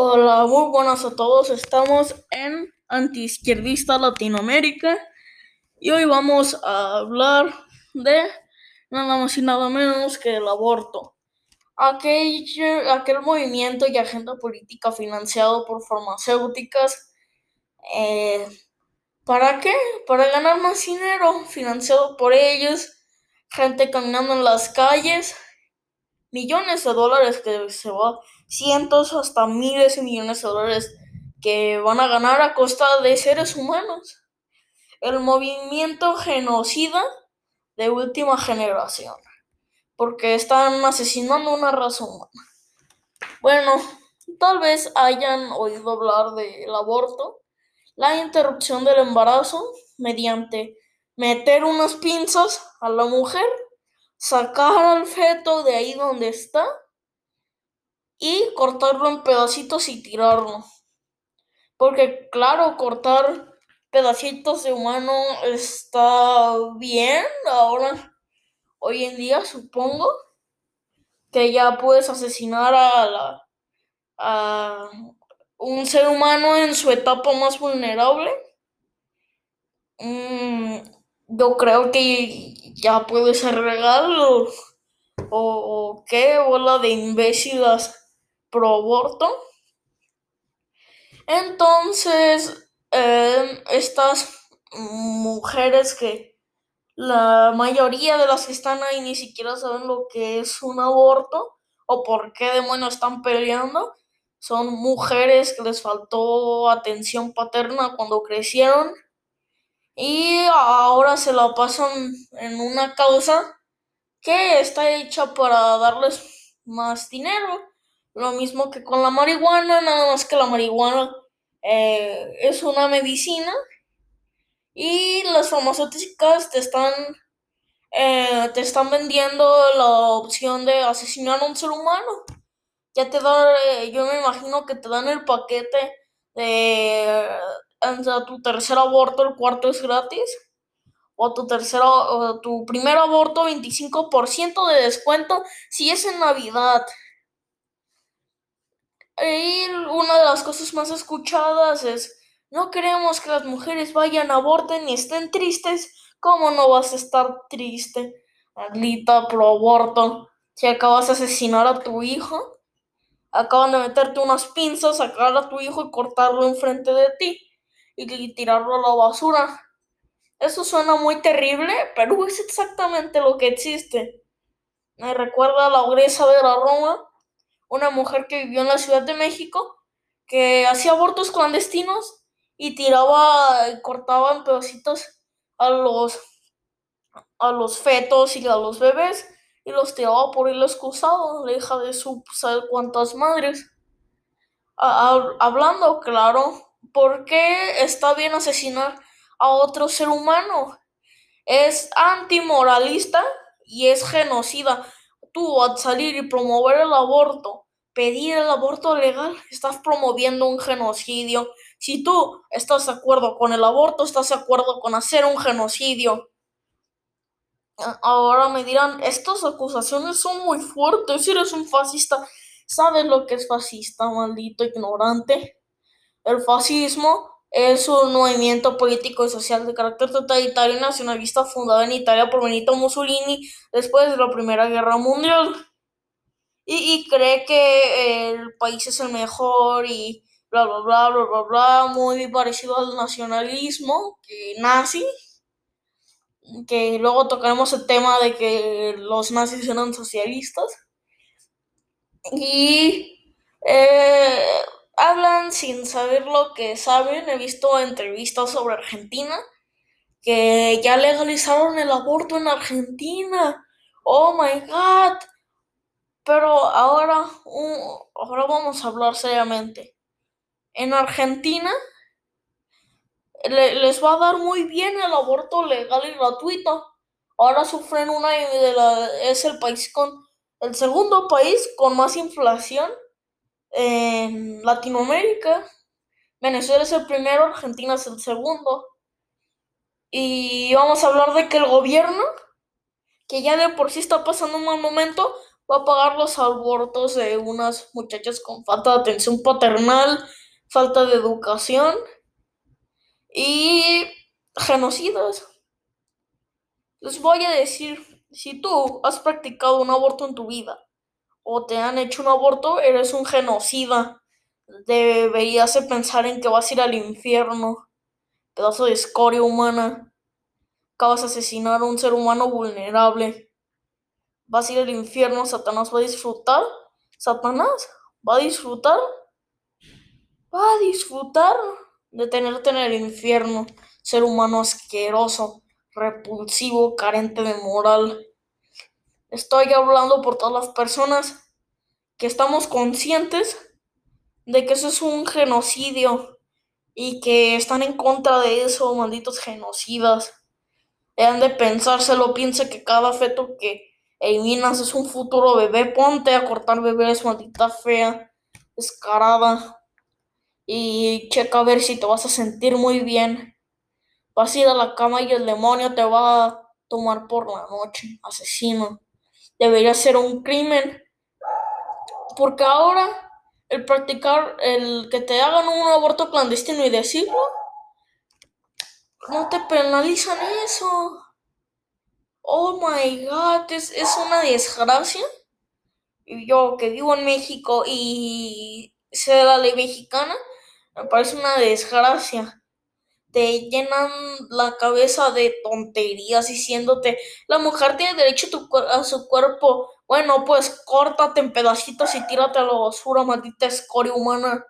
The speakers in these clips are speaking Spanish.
Hola, muy buenas a todos. Estamos en Antiizquierdista Latinoamérica y hoy vamos a hablar de nada más y nada menos que el aborto. Aquel, aquel movimiento y agenda política financiado por farmacéuticas. Eh, ¿Para qué? Para ganar más dinero, financiado por ellos, gente caminando en las calles, millones de dólares que se va, cientos hasta miles de millones de dólares que van a ganar a costa de seres humanos. El movimiento genocida de última generación porque están asesinando una raza humana. Bueno, tal vez hayan oído hablar del aborto, la interrupción del embarazo mediante meter unas pinzas a la mujer, sacar al feto de ahí donde está y cortarlo en pedacitos y tirarlo. Porque claro, cortar pedacitos de humano está bien ahora hoy en día, supongo, que ya puedes asesinar a, la, a un ser humano en su etapa más vulnerable. Mm, yo creo que ya puede ser legal o, o, qué, bola de imbéciles pro aborto. Entonces, eh, estas mujeres que la mayoría de las que están ahí ni siquiera saben lo que es un aborto o por qué demonios están peleando. Son mujeres que les faltó atención paterna cuando crecieron y ahora se la pasan en una causa que está hecha para darles más dinero. Lo mismo que con la marihuana, nada más que la marihuana eh, es una medicina y las farmacéuticas te están, eh, te están vendiendo la opción de asesinar a un ser humano. Ya te dan, eh, yo me imagino que te dan el paquete de tu tercer aborto, el cuarto es gratis. O tu tercer, o tu primer aborto, 25% de descuento si es en Navidad. Y una de las cosas más escuchadas es no queremos que las mujeres vayan, aborten y estén tristes. ¿Cómo no vas a estar triste? Maldita pro aborto. Si acabas de asesinar a tu hijo, acaban de meterte unas pinzas, sacar a tu hijo y cortarlo enfrente de ti y tirarlo a la basura. Eso suena muy terrible, pero es exactamente lo que existe. Me recuerda a la ogresa de la Roma, una mujer que vivió en la Ciudad de México, que hacía abortos clandestinos y tiraba, cortaba en pedacitos a los, a los fetos y a los bebés y los tiraba por el excusado, la hija de su sabe cuántas madres. hablando claro, ¿por qué está bien asesinar a otro ser humano? Es antimoralista y es genocida. Tú al salir y promover el aborto, pedir el aborto legal, estás promoviendo un genocidio si tú estás de acuerdo con el aborto, estás de acuerdo con hacer un genocidio. Ahora me dirán, estas acusaciones son muy fuertes, eres un fascista, ¿sabes lo que es fascista, maldito ignorante? El fascismo es un movimiento político y social de carácter totalitario y nacionalista fundado en Italia por Benito Mussolini después de la Primera Guerra Mundial. Y, cree que el país es el mejor y bla, bla, bla, bla, bla, bla, muy parecido al nacionalismo que nazi, que luego tocaremos el tema de que los nazis eran socialistas. Y eh, hablan sin saber lo que saben. He visto entrevistas sobre Argentina que ya legalizaron el aborto en Argentina. Oh my god. Pero ahora, ahora vamos a hablar seriamente en Argentina les va a dar muy bien el aborto legal y gratuito. Ahora sufren una de la, es el país con el segundo país con más inflación en Latinoamérica. Venezuela es el primero, Argentina es el segundo. Y vamos a hablar de que el gobierno, que ya de por sí está pasando un mal momento, va a pagar los abortos de unas muchachas con falta de atención paternal, falta de educación y genocidas. Les voy a decir, si tú has practicado un aborto en tu vida o te han hecho un aborto, eres un genocida. Deberías pensar en que vas a ir al infierno, pedazo de escoria humana. Acabas de asesinar a un ser humano vulnerable. Vas a ir al infierno, Satanás va a disfrutar. Satanás va a disfrutar. Va a disfrutar de tenerte en el infierno. Ser humano asqueroso, repulsivo, carente de moral. Estoy hablando por todas las personas que estamos conscientes de que eso es un genocidio y que están en contra de eso, malditos genocidas. Han de pensárselo, piensa que cada feto que eliminas es un futuro bebé. Ponte a cortar bebés, maldita fea, escarada. Y checa a ver si te vas a sentir muy bien. Vas a ir a la cama y el demonio te va a tomar por la noche, asesino. Debería ser un crimen. Porque ahora el practicar, el que te hagan un aborto clandestino y decirlo, no te penalizan eso. Oh my god, es, es una desgracia. Yo que vivo en México y sé la ley mexicana, me parece una desgracia te llenan la cabeza de tonterías diciéndote, la mujer tiene derecho a, su cuerpo. Bueno, pues córtate en pedacitos y tírate a la basura, maldita escoria humana.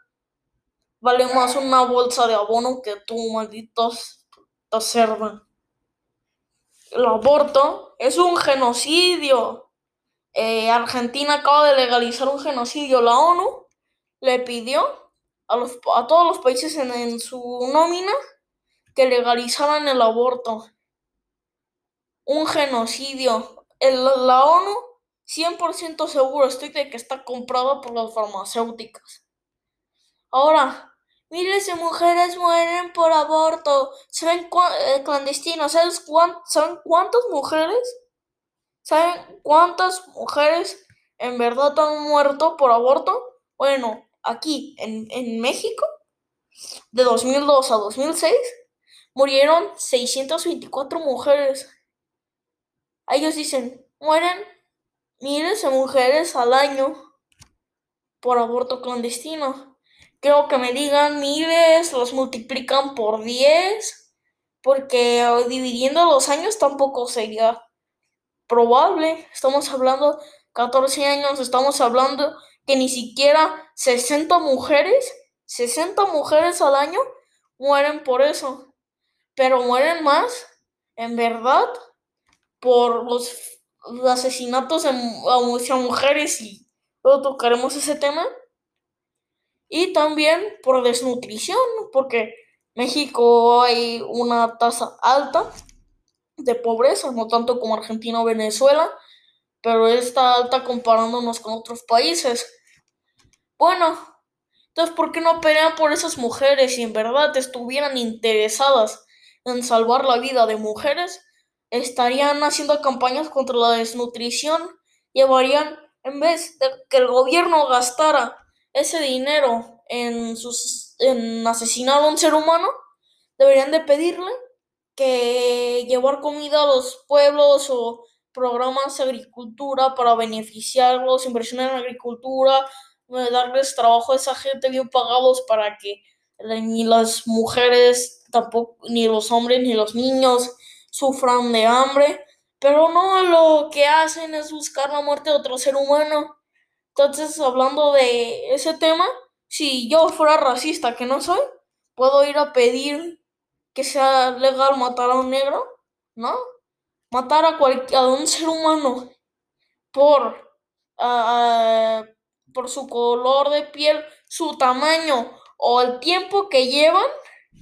Vale más una bolsa de abono que tú, maldito cerda. El aborto es un genocidio. Eh, Argentina acaba de legalizar un genocidio. La ONU le pidió a, los, a todos los países en su nómina que legalizaran el aborto. Un genocidio. La ONU, 100% seguro estoy de que está comprado por las farmacéuticas. Ahora, miles de mujeres mueren por aborto. ¿Saben eh, clandestinos? ¿Saben cuántas mujeres? ¿Saben cuántas mujeres en verdad han muerto por aborto? Bueno, aquí en, en México, de 2002 a 2006, murieron 624 mujeres. Ellos dicen, mueren miles de mujeres al año por aborto clandestino. Creo que me digan miles, los multiplican por 10, porque dividiendo los años tampoco sería probable. Estamos hablando 14 años, estamos hablando que ni siquiera 60 mujeres, 60 mujeres al año mueren por eso pero mueren más, en verdad, por los, asesinatos a mujeres y luego tocaremos ese tema. Y también por desnutrición, porque México hay una tasa alta de pobreza, no tanto como Argentina o Venezuela, pero está alta comparándonos con otros países. Bueno, entonces, ¿por qué no pelean por esas mujeres si en verdad estuvieran interesadas en salvar la vida de mujeres, estarían haciendo campañas contra la desnutrición, llevarían, en vez de que el gobierno gastara ese dinero en, sus, en asesinar a un ser humano, deberían de pedirle que llevar comida a los pueblos o programas de agricultura para beneficiarlos, inversión en agricultura, eh, darles trabajo a esa gente bien pagados para que ni las mujeres tampoco ni los hombres ni los niños sufran de hambre, pero no lo que hacen es buscar la muerte de otro ser humano. Entonces, hablando de ese tema, si yo fuera racista, que no soy, puedo ir a pedir que sea legal matar a un negro, ¿no? Matar a, cualquier, a un ser humano por, por su color de piel, su tamaño o el tiempo que llevan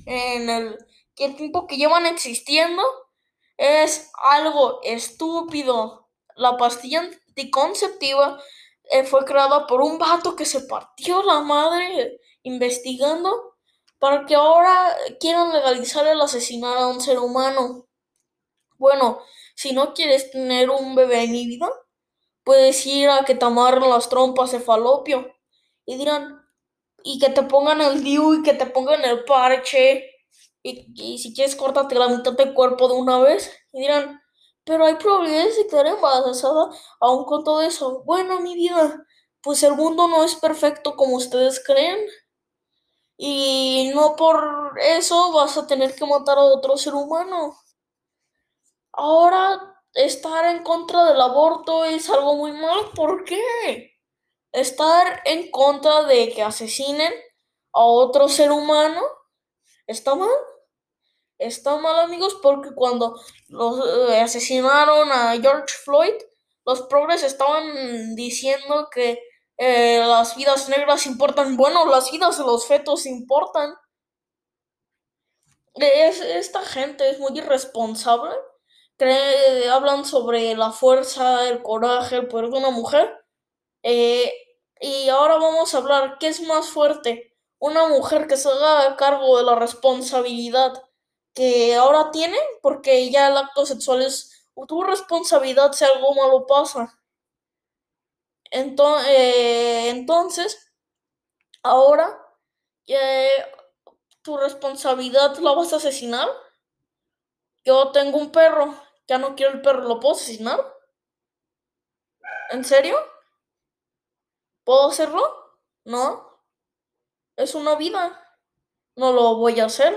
en el, el tiempo que llevan existiendo es algo estúpido. La pastilla anticonceptiva eh, fue creada por un vato que se partió la madre investigando para que ahora quieran legalizar el asesinar a un ser humano. Bueno, si no quieres tener un bebé en vida, puedes ir a que te amarren las trompas de falopio y dirán, y que te pongan el DIU y que te pongan el parche y, si quieres córtate la mitad del cuerpo de una vez y dirán, pero hay probabilidades de quedar embarazada aún con todo eso. Bueno, mi vida, pues el mundo no es perfecto como ustedes creen. Y no por eso vas a tener que matar a otro ser humano. Ahora, estar en contra del aborto es algo muy malo. ¿Por qué? Estar en contra de que asesinen a otro ser humano está mal. Está mal, amigos, porque cuando los eh, asesinaron a George Floyd, los progres estaban diciendo que eh, las vidas negras importan. Bueno, las vidas de los fetos importan. esta gente es muy irresponsable. hablan sobre la fuerza, el coraje, el poder de una mujer. Eh, y ahora vamos a hablar, ¿qué es más fuerte? Una mujer que se haga cargo de la responsabilidad que ahora tiene, porque ya el acto sexual es tu responsabilidad si algo malo pasa. Entonces, eh, entonces ahora tu responsabilidad la vas a asesinar. Yo tengo un perro, ya no quiero el perro, ¿lo puedo asesinar? ¿En serio? ¿Puedo hacerlo? No. Es una vida. No lo voy a hacer.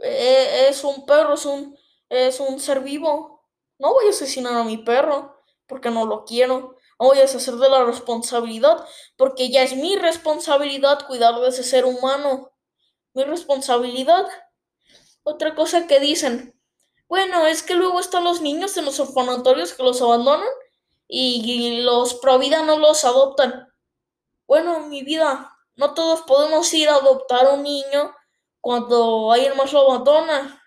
Eh, es un perro, es un, es un ser vivo. No voy a asesinar a mi perro porque no lo quiero. No voy a deshacer de la responsabilidad porque ya es mi responsabilidad cuidar de ese ser humano. Mi responsabilidad. Otra cosa que dicen. Bueno, es que luego están los niños en los orfanatorios que los abandonan y los pro vida no los adoptan. Bueno, mi vida, no todos podemos ir a adoptar un niño cuando alguien más lo abandona.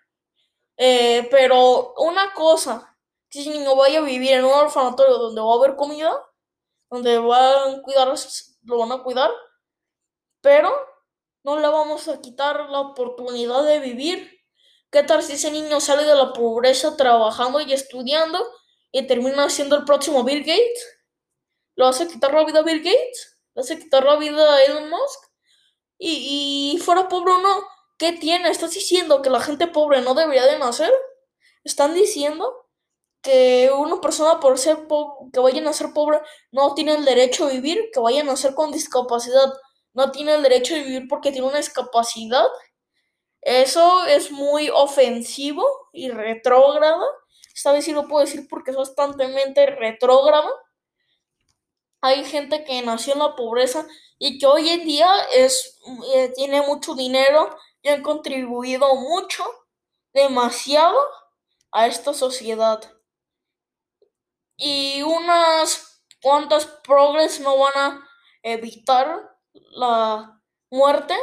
Eh, pero una cosa, si ese niño vaya a vivir en un orfanatorio donde va a haber comida, donde van a cuidar, lo van a cuidar, pero no le vamos a quitar la oportunidad de vivir. ¿Qué tal si ese niño sale de la pobreza trabajando y estudiando y termina siendo el próximo Bill Gates? ¿Le vas a quitar la vida a Bill Gates? ¿Le vas a quitar la vida a Elon Musk? Y, fuera pobre o no, ¿Qué tiene? ¿Estás diciendo que la gente pobre no debería de nacer? ¿Están diciendo que una persona por ser pobre, que vayan a ser pobre, no tiene el derecho a vivir? ¿Que vayan a nacer con discapacidad no tiene el derecho de vivir porque tiene una discapacidad? Eso es muy ofensivo y retrógrado. Esta vez sí lo puedo decir porque es bastante retrógrado. Hay gente que nació en la pobreza y que hoy en día es, eh, tiene mucho dinero y han contribuido mucho, demasiado, a esta sociedad. Y unas cuantas progres no van a evitar la muerte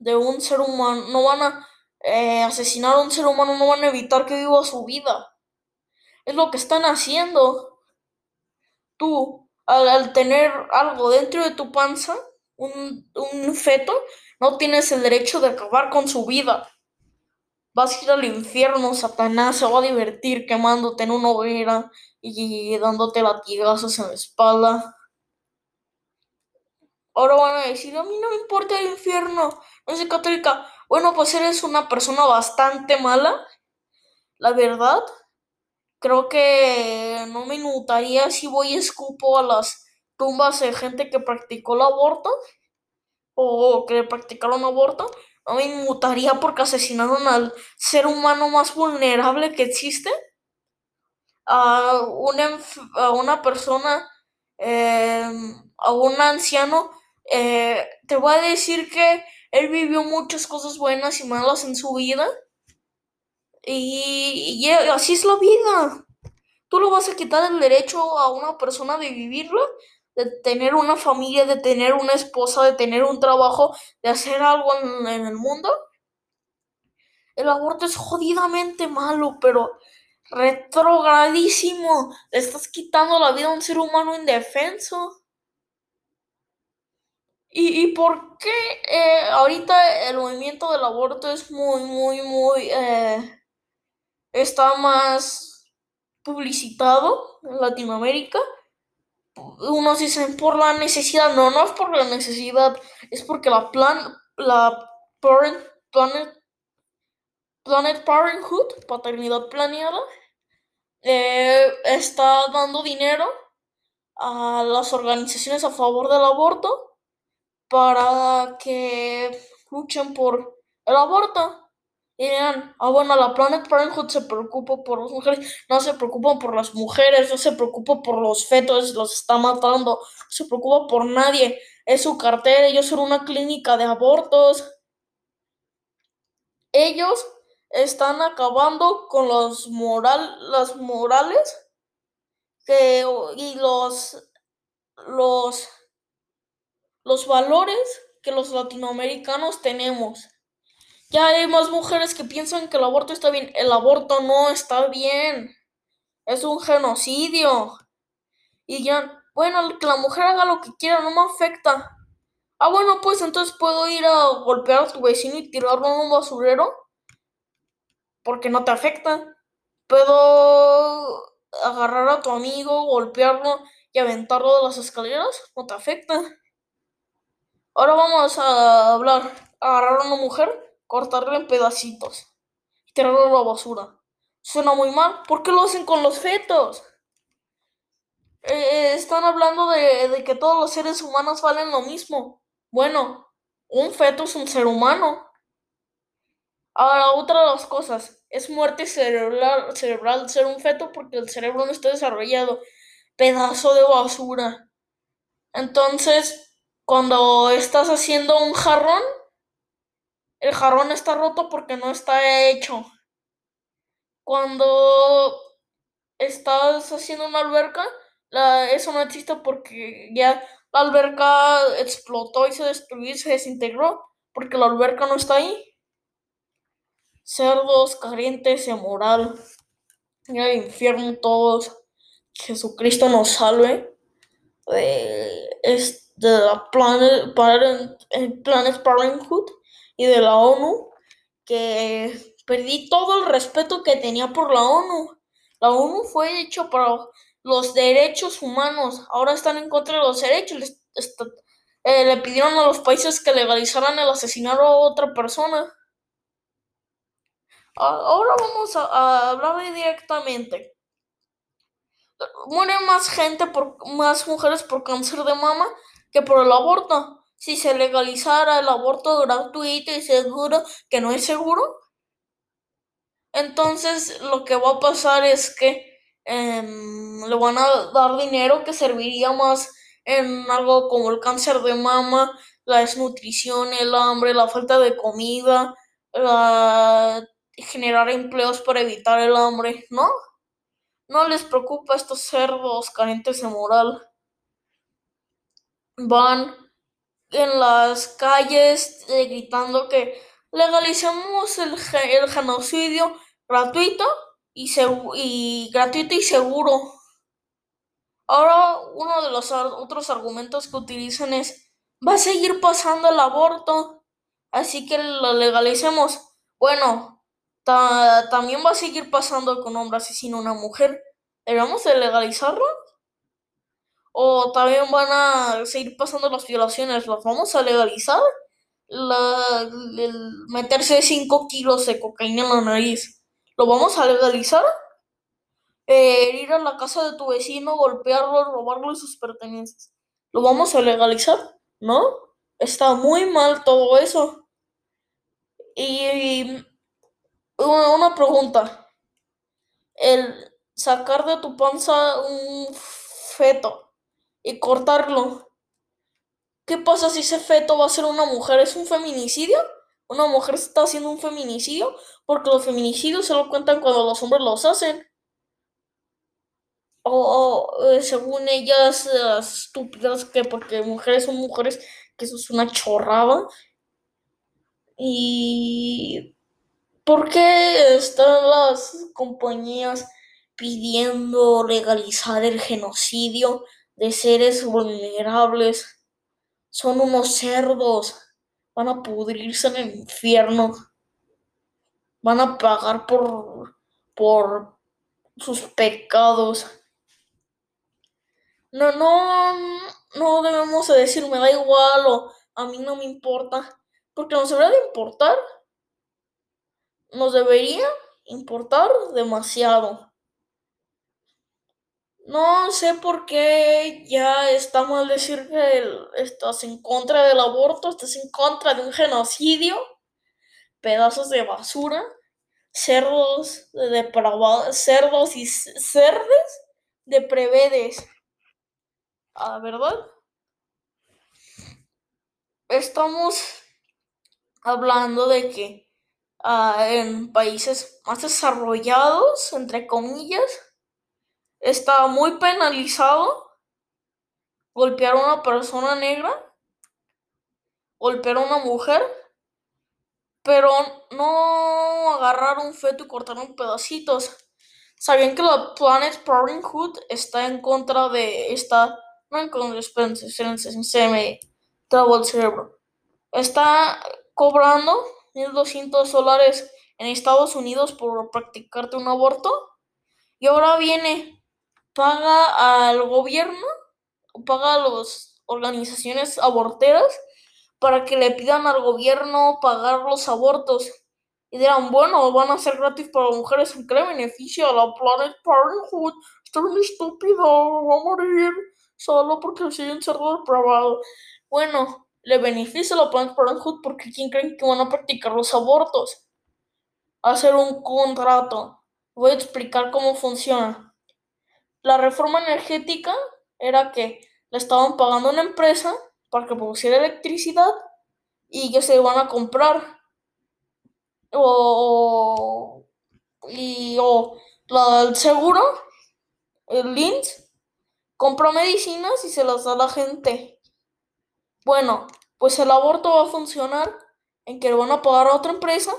de un ser humano, no van a eh, asesinar a un ser humano, no van a evitar que viva su vida. Es lo que están haciendo. Tú, al, tener algo dentro de tu panza, un, un feto, no tienes el derecho de acabar con su vida. Vas a ir al infierno, Satanás se va a divertir quemándote en una hoguera y dándote latigazos en la espalda. Ahora van a decir, a mí no me importa el infierno, no soy católica. Bueno, pues eres una persona bastante mala, la verdad. Creo que no me notaría si voy y escupo a las tumbas de gente que practicó el aborto o que practicaron aborto, no me inmutaría porque asesinaron al ser humano más vulnerable que existe. A una, a una persona, em, a un anciano, eh, te voy a decir que él vivió muchas cosas buenas y malas en su vida. Y, y así es la vida. Tú lo vas a quitar el derecho a una persona de vivirla de tener una familia, de tener una esposa, de tener un trabajo, de hacer algo en, el mundo. El aborto es jodidamente malo, pero retrogradísimo. Le estás quitando la vida a un ser humano indefenso. ¿Y, por qué eh, ahorita el movimiento del aborto es muy, muy, muy... Eh, está más publicitado en Latinoamérica? unos dicen por la necesidad, no, no es por la necesidad, es porque la plan, la parent, planet, Planet Parenthood, paternidad planeada, eh, está dando dinero a las organizaciones a favor del aborto para que luchen por el aborto. Y dirán, ah, bueno, la Planet Parenthood se preocupa por las mujeres, no se preocupa por las mujeres, no se preocupa por los fetos, los está matando, no se preocupa por nadie. Es su cartera, ellos son una clínica de abortos. Ellos están acabando con los moral, las morales y los, los, los valores que los latinoamericanos tenemos. Ya hay más mujeres que piensan que el aborto está bien. El aborto no está bien. Es un genocidio. Y ya, bueno, que la mujer haga lo que quiera, no me afecta. Ah, bueno, pues entonces puedo ir a golpear a tu vecino y tirarlo en un basurero. Porque no te afecta. Puedo agarrar a tu amigo, golpearlo y aventarlo de las escaleras. No te afecta. Ahora vamos a hablar. Agarrar a una mujer cortarlo en pedacitos y tirarlo a la basura. Suena muy mal. ¿Por qué lo hacen con los fetos? Eh, están hablando de, de, que todos los seres humanos valen lo mismo. Bueno, un feto es un ser humano. Ahora, otra de las cosas, es muerte cerebral, cerebral ser un feto porque el cerebro no está desarrollado. Pedazo de basura. Entonces, cuando estás haciendo un jarrón, el jarrón está roto porque no está hecho. Cuando estás haciendo una alberca, la, eso no existe porque ya la alberca explotó y se destruyó se desintegró porque la alberca no está ahí. Cerdos, carentes de moral. En el infierno todos. Jesucristo nos salve. De, de la Planet, Planet Parenthood y de la ONU que perdí todo el respeto que tenía por la ONU. La ONU fue hecho para los derechos humanos, ahora están en contra de los derechos. Eh, le pidieron a los países que legalizaran el asesinar a otra persona. Ahora vamos a, hablar directamente. Mueren más gente por más mujeres por cáncer de mama que por el aborto si se legalizara el aborto gratuito y seguro, que no es seguro, entonces lo que va a pasar es que em, le van a dar dinero que serviría más en algo como el cáncer de mama, la desnutrición, el hambre, la falta de comida, generar empleos para evitar el hambre, ¿no? No les preocupa estos cerdos carentes de moral. Van en las calles eh, gritando que legalicemos el, el genocidio gratuito y, y gratuito y seguro. Ahora uno de los otros argumentos que utilizan es va a seguir pasando el aborto, así que lo legalicemos. Bueno, también va a seguir pasando con un hombre asesino una mujer. ¿Debemos de legalizarlo? O también van a seguir pasando las violaciones, las vamos a legalizar. La, el meterse 5 kilos de cocaína en la nariz, ¿lo vamos a legalizar? Eh, ir a la casa de tu vecino, golpearlo, robarle sus pertenencias, ¿lo vamos a legalizar? ¿No? Está muy mal todo eso. Y una pregunta. El sacar de tu panza un feto y cortarlo. ¿Qué pasa si ese feto va a ser una mujer? ¿Es un feminicidio? ¿Una mujer está haciendo un feminicidio? Porque los feminicidios solo cuentan cuando los hombres los hacen. O, eh, según ellas, estúpidas, que porque mujeres son mujeres, que eso es una chorrada. ¿Y por qué están las compañías pidiendo legalizar el genocidio? De seres vulnerables. Son unos cerdos. Van a pudrirse en el infierno. Van a pagar por, por sus pecados. no, no, no debemos decir me da igual o a mí no me importa, porque nos debería de importar, nos debería importar demasiado. No sé por qué ya está mal decir que estás en contra del aborto, estás en contra de un genocidio, pedazos de basura, cerdos depravados, cerdos y cerdes de prevedes. ¿Ah, verdad? Estamos hablando de que ah, en países más desarrollados, entre comillas, está muy penalizado golpear a una persona negra, golpear a una mujer, pero no agarrar un feto y cortarlo en pedacitos. ¿Sabían que la Planet Parenthood está en contra de esta... No en contra, espérense, se me trabó el cerebro. Está cobrando 1.200 dólares en Estados Unidos por practicarte un aborto. Y ahora viene paga al gobierno paga a las organizaciones aborteras para que le pidan al gobierno pagar los abortos. Y dirán, bueno, van a ser gratis para mujeres. ¿En qué le beneficia a la Planet Parenthood? Está bien estúpido, va a morir solo porque sigue en cerdo depravado. Bueno, le beneficia a la Planet Parenthood porque ¿quién creen que van a practicar los abortos? Hacer un contrato. Voy a explicar cómo funciona. La reforma energética era que le estaban pagando a una empresa para que produciera electricidad y que se iban a comprar. O, y, o el seguro, el LINS, compra medicinas y se las da a la gente. Bueno, pues el aborto va a funcionar en que le van a pagar a otra empresa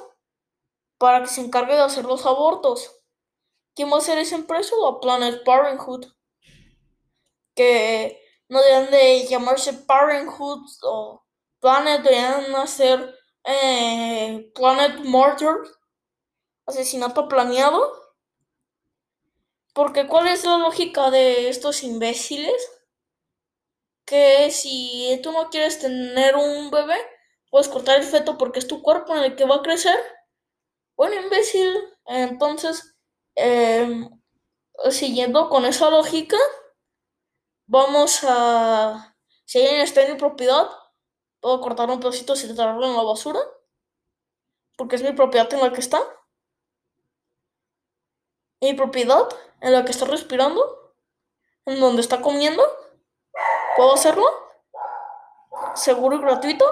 para que se encargue de hacer los abortos. ¿Quién va a ser esa empresa? La Planet Parenthood. Que no deben de llamarse Parenthood o Planet, deben hacer eh, Planet Murder, asesinato planeado. Porque ¿cuál es la lógica de estos imbéciles? Que si tú no quieres tener un bebé, puedes cortar el feto porque es tu cuerpo en el que va a crecer. Bueno, imbécil. Entonces, Em, siguiendo con esa lógica, vamos a. Si alguien está en mi propiedad, puedo cortar un pedacito y tirarlo en la basura. Porque es mi propiedad en la que está. Mi propiedad en la que está respirando. En donde está comiendo. ¿Puedo hacerlo? ¿Seguro y gratuito?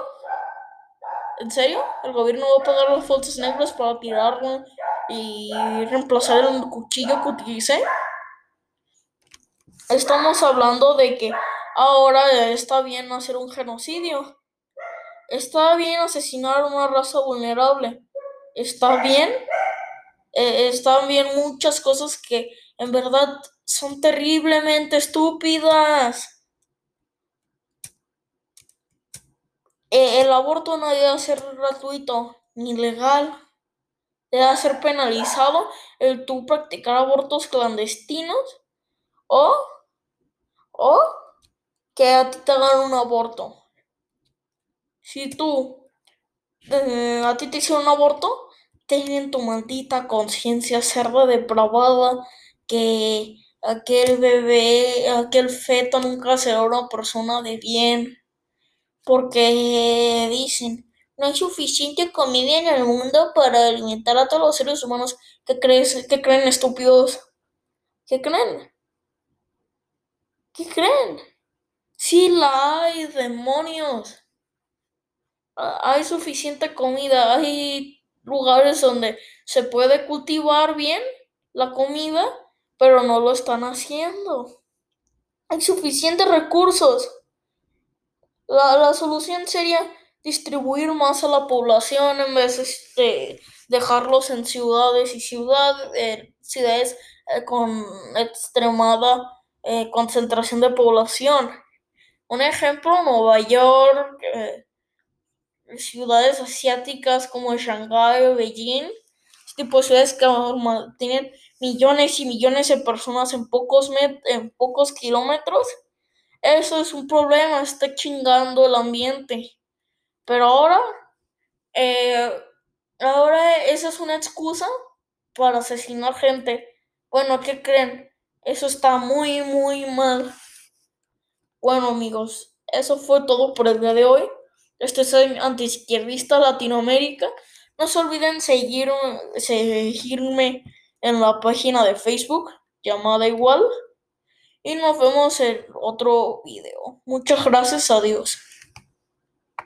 ¿En serio? ¿El gobierno va a pagar los fondos negros para tirarlo y reemplazar el cuchillo que utilicé. Estamos hablando de que ahora está bien hacer un genocidio. Está bien asesinar a una raza vulnerable. Está bien. Eh, están bien muchas cosas que en verdad son terriblemente estúpidas. Eh, el aborto no debe ser gratuito ni legal debe ser penalizado el tú practicar abortos clandestinos o, o que a ti te hagan un aborto. Si tú, eh, a ti te hicieron un aborto, ten en tu maldita conciencia cerda depravada que aquel bebé, aquel feto nunca será una persona de bien. Porque dicen, no hay suficiente comida en el mundo para alimentar a todos los seres humanos que, crees, que creen estúpidos. ¿Qué creen? ¿Qué creen? Sí la hay, demonios. Ah, hay suficiente comida, hay lugares donde se puede cultivar bien la comida, pero no lo están haciendo. Hay suficientes recursos. La, la solución sería distribuir más a la población en vez de dejarlos en ciudades y ciudades, ciudades eh, con extremada eh, concentración de población. Un ejemplo, Nueva York, eh, ciudades asiáticas como Shanghái o Beijing, este tipo de ciudades que tienen millones y millones de personas en pocos, en pocos kilómetros Eso es un problema, está chingando el ambiente. Pero ahora, eh, ahora esa es una excusa para asesinar gente. Bueno, ¿qué creen? Eso está muy, muy mal. Bueno, amigos, eso fue todo por el día de hoy. Este es Antiizquierdista Latinoamérica. No se olviden seguir, seguirme en la página de Facebook llamada igual. Y nos vemos en otro video. Muchas gracias, adiós.